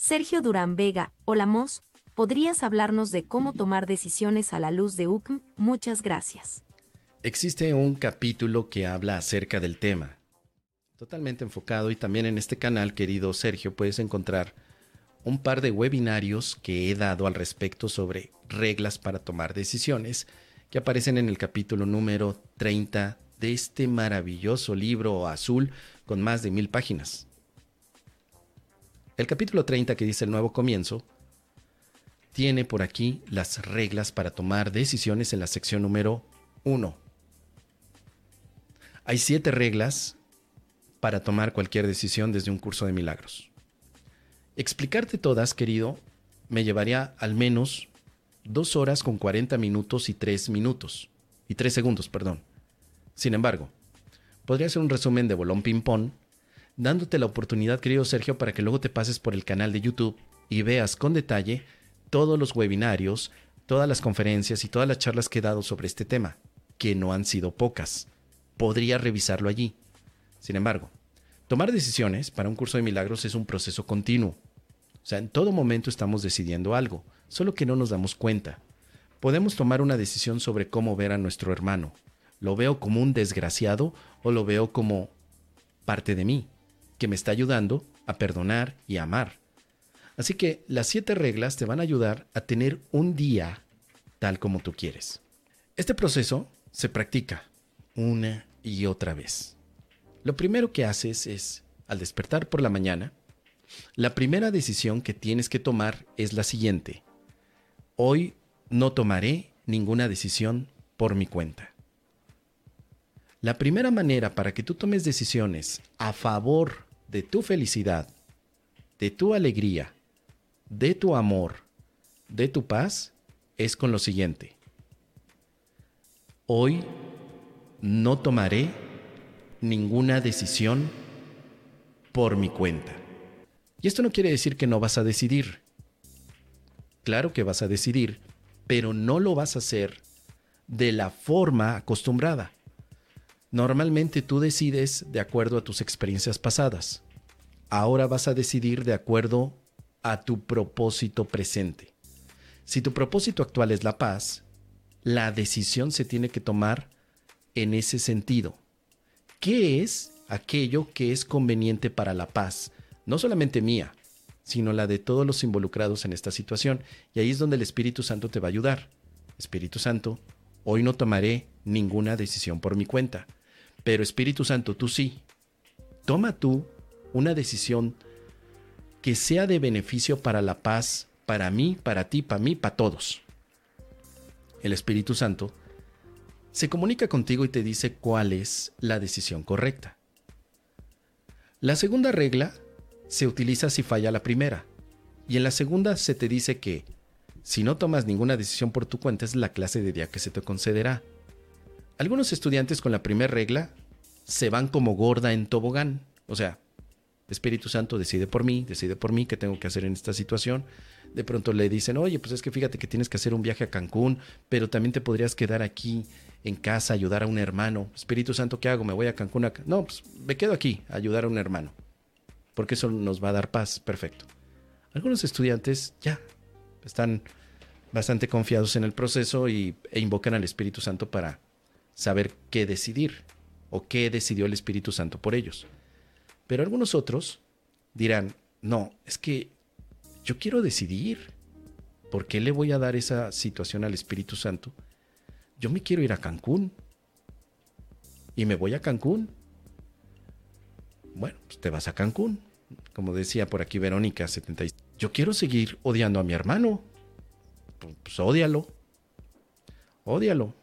Sergio Durán Vega, hola Mos, ¿podrías hablarnos de cómo tomar decisiones a la luz de UCM? Muchas gracias. Existe un capítulo que habla acerca del tema, totalmente enfocado y también en este canal, querido Sergio, puedes encontrar un par de webinarios que he dado al respecto sobre reglas para tomar decisiones que aparecen en el capítulo número 30 de este maravilloso libro azul con más de mil páginas. El capítulo 30 que dice el nuevo comienzo tiene por aquí las reglas para tomar decisiones en la sección número 1. Hay siete reglas para tomar cualquier decisión desde un curso de milagros. Explicarte todas, querido, me llevaría al menos dos horas con 40 minutos y 3 minutos. Y 3 segundos, perdón. Sin embargo, podría ser un resumen de bolón ping-pong dándote la oportunidad, querido Sergio, para que luego te pases por el canal de YouTube y veas con detalle todos los webinarios, todas las conferencias y todas las charlas que he dado sobre este tema, que no han sido pocas. Podría revisarlo allí. Sin embargo, tomar decisiones para un curso de milagros es un proceso continuo. O sea, en todo momento estamos decidiendo algo, solo que no nos damos cuenta. Podemos tomar una decisión sobre cómo ver a nuestro hermano. ¿Lo veo como un desgraciado o lo veo como parte de mí? Que me está ayudando a perdonar y a amar. Así que las siete reglas te van a ayudar a tener un día tal como tú quieres. Este proceso se practica una y otra vez. Lo primero que haces es, al despertar por la mañana, la primera decisión que tienes que tomar es la siguiente. Hoy no tomaré ninguna decisión por mi cuenta. La primera manera para que tú tomes decisiones a favor de tu felicidad, de tu alegría, de tu amor, de tu paz, es con lo siguiente. Hoy no tomaré ninguna decisión por mi cuenta. Y esto no quiere decir que no vas a decidir. Claro que vas a decidir, pero no lo vas a hacer de la forma acostumbrada. Normalmente tú decides de acuerdo a tus experiencias pasadas. Ahora vas a decidir de acuerdo a tu propósito presente. Si tu propósito actual es la paz, la decisión se tiene que tomar en ese sentido. ¿Qué es aquello que es conveniente para la paz? No solamente mía, sino la de todos los involucrados en esta situación. Y ahí es donde el Espíritu Santo te va a ayudar. Espíritu Santo, hoy no tomaré ninguna decisión por mi cuenta. Pero Espíritu Santo, tú sí. Toma tú una decisión que sea de beneficio para la paz, para mí, para ti, para mí, para todos. El Espíritu Santo se comunica contigo y te dice cuál es la decisión correcta. La segunda regla se utiliza si falla la primera. Y en la segunda se te dice que si no tomas ninguna decisión por tu cuenta es la clase de día que se te concederá. Algunos estudiantes con la primera regla se van como gorda en tobogán. O sea, Espíritu Santo decide por mí, decide por mí qué tengo que hacer en esta situación. De pronto le dicen, oye, pues es que fíjate que tienes que hacer un viaje a Cancún, pero también te podrías quedar aquí en casa, ayudar a un hermano. Espíritu Santo, ¿qué hago? ¿Me voy a Cancún? A... No, pues me quedo aquí, a ayudar a un hermano. Porque eso nos va a dar paz. Perfecto. Algunos estudiantes ya están bastante confiados en el proceso y, e invocan al Espíritu Santo para saber qué decidir o qué decidió el Espíritu Santo por ellos. Pero algunos otros dirán, no, es que yo quiero decidir. ¿Por qué le voy a dar esa situación al Espíritu Santo? Yo me quiero ir a Cancún. Y me voy a Cancún. Bueno, pues te vas a Cancún. Como decía por aquí Verónica 76. Yo quiero seguir odiando a mi hermano. Pues, pues ódialo. Ódialo.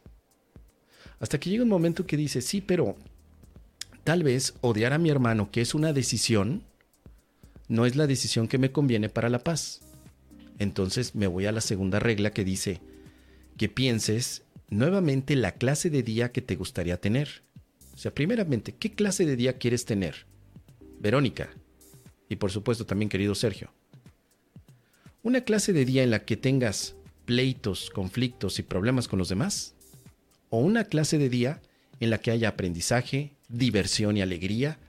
Hasta que llega un momento que dice, sí, pero tal vez odiar a mi hermano, que es una decisión, no es la decisión que me conviene para la paz. Entonces me voy a la segunda regla que dice que pienses nuevamente la clase de día que te gustaría tener. O sea, primeramente, ¿qué clase de día quieres tener? Verónica. Y por supuesto también querido Sergio. Una clase de día en la que tengas pleitos, conflictos y problemas con los demás o una clase de día en la que haya aprendizaje, diversión y alegría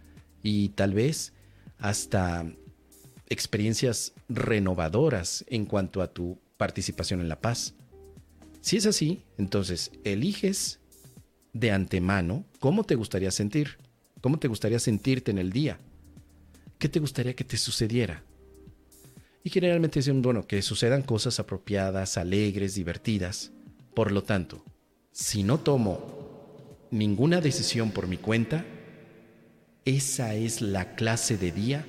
y tal vez hasta experiencias renovadoras en cuanto a tu participación en la paz. Si es así, entonces eliges de antemano cómo te gustaría sentir, cómo te gustaría sentirte en el día, qué te gustaría que te sucediera. Y generalmente dicen, bueno, que sucedan cosas apropiadas, alegres, divertidas. Por lo tanto, si no tomo ninguna decisión por mi cuenta, esa es la clase de día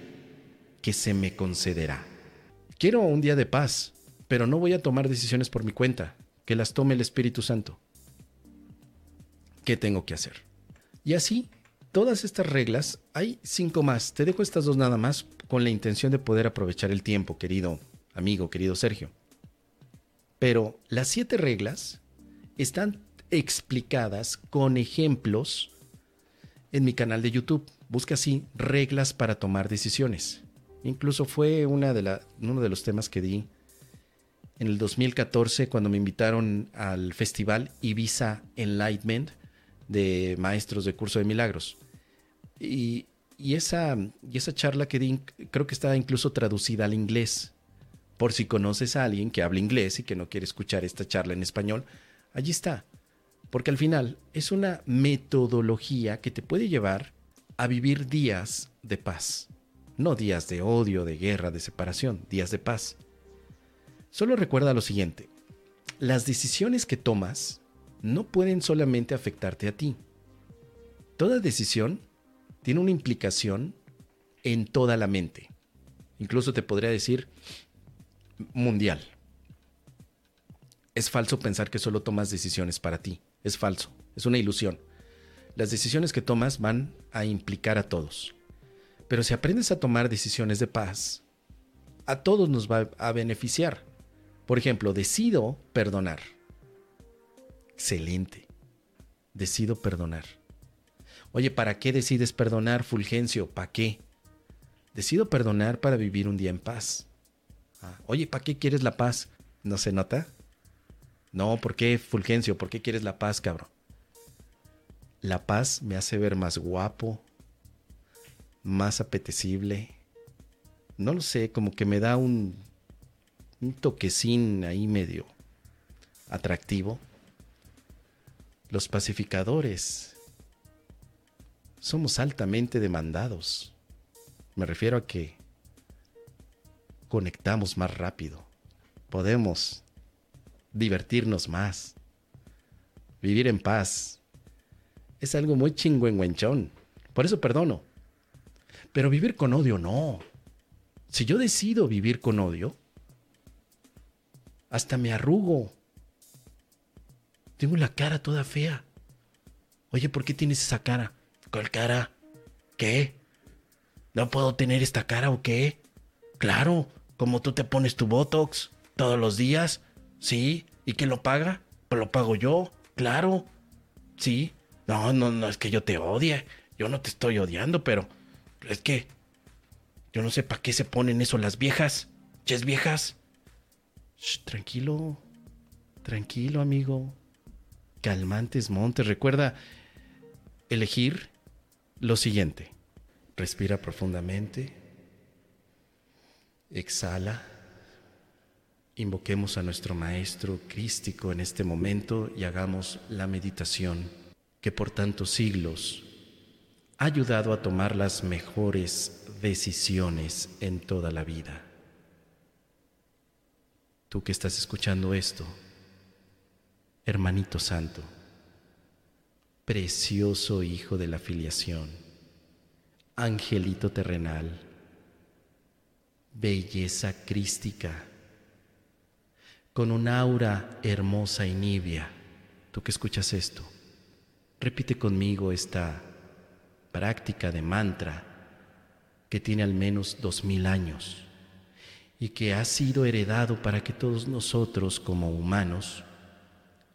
que se me concederá. Quiero un día de paz, pero no voy a tomar decisiones por mi cuenta, que las tome el Espíritu Santo. ¿Qué tengo que hacer? Y así, todas estas reglas, hay cinco más. Te dejo estas dos nada más con la intención de poder aprovechar el tiempo, querido amigo, querido Sergio. Pero las siete reglas están explicadas con ejemplos en mi canal de YouTube. Busca así reglas para tomar decisiones. Incluso fue una de uno de los temas que di en el 2014 cuando me invitaron al festival Ibiza Enlightenment de maestros de curso de milagros. Y, esa, y esa charla que di creo que está incluso traducida al inglés. Por si conoces a alguien que habla inglés y que no quiere escuchar esta charla en español, allí está. Porque al final es una metodología que te puede llevar a vivir días de paz. No días de odio, de guerra, de separación, días de paz. Solo recuerda lo siguiente. Las decisiones que tomas no pueden solamente afectarte a ti. Toda decisión tiene una implicación en toda la mente. Incluso te podría decir mundial. Es falso pensar que solo tomas decisiones para ti. Es falso. Es una ilusión. Las decisiones que tomas van a implicar a todos. Pero si aprendes a tomar decisiones de paz, a todos nos va a beneficiar. Por ejemplo, decido perdonar. Excelente. Decido perdonar. Oye, ¿para qué decides perdonar, Fulgencio? ¿Para qué? Decido perdonar para vivir un día en paz. Ah, oye, ¿para qué quieres la paz? ¿No se nota? No, ¿por qué, Fulgencio? ¿Por qué quieres la paz, cabrón? La paz me hace ver más guapo, más apetecible. No lo sé, como que me da un toquecín ahí medio atractivo. Los pacificadores somos altamente demandados. Me refiero a que conectamos más rápido. Podemos divertirnos más. Vivir en paz. Es algo muy chingüengüenchón. Por eso perdono. Pero vivir con odio no. Si yo decido vivir con odio, hasta me arrugo. Tengo la cara toda fea. Oye, ¿por qué tienes esa cara? ¿Cuál cara? ¿Qué? ¿No puedo tener esta cara o qué? Claro, como tú te pones tu Botox todos los días. Sí. ¿Y quién lo paga? Pues lo pago yo. Claro. Sí. No, no, no es que yo te odie. Yo no te estoy odiando, pero es que yo no sé para qué se ponen eso las viejas. Ches viejas tranquilo, tranquilo amigo. Calmantes montes. Recuerda elegir lo siguiente. Respira profundamente. Exhala. Invoquemos a nuestro Maestro Crístico en este momento y hagamos la meditación que por tantos siglos ha ayudado a tomar las mejores decisiones en toda la vida. Tú que estás escuchando esto, hermanito santo, precioso hijo de la filiación, angelito terrenal, belleza crística, con un aura hermosa y nibia, tú que escuchas esto, repite conmigo esta práctica de mantra que tiene al menos dos mil años y que ha sido heredado para que todos nosotros como humanos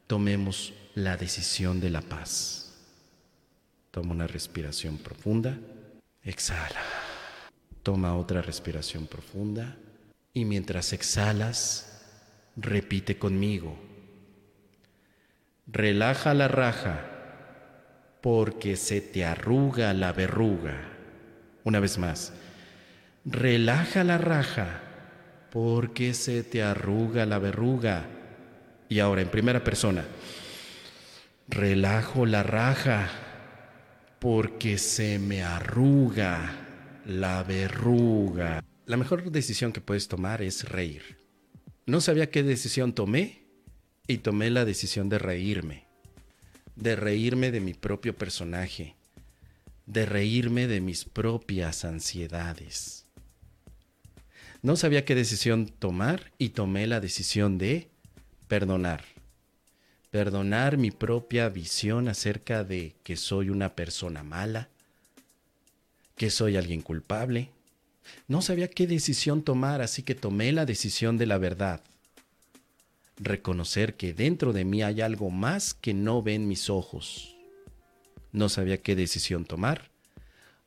tomemos la decisión de la paz. Toma una respiración profunda, exhala. Toma otra respiración profunda y mientras exhalas, repite conmigo. Relaja la raja porque se te arruga la verruga. Una vez más. Relaja la raja, porque se te arruga la verruga. Y ahora en primera persona. Relajo la raja, porque se me arruga la verruga. La mejor decisión que puedes tomar es reír. No sabía qué decisión tomé y tomé la decisión de reírme. De reírme de mi propio personaje. De reírme de mis propias ansiedades. No sabía qué decisión tomar y tomé la decisión de perdonar. Perdonar mi propia visión acerca de que soy una persona mala, que soy alguien culpable. No sabía qué decisión tomar, así que tomé la decisión de la verdad. Reconocer que dentro de mí hay algo más que no ven mis ojos. No sabía qué decisión tomar,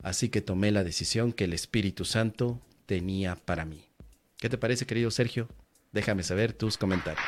así que tomé la decisión que el Espíritu Santo tenía para mí. ¿Qué te parece, querido Sergio? Déjame saber tus comentarios.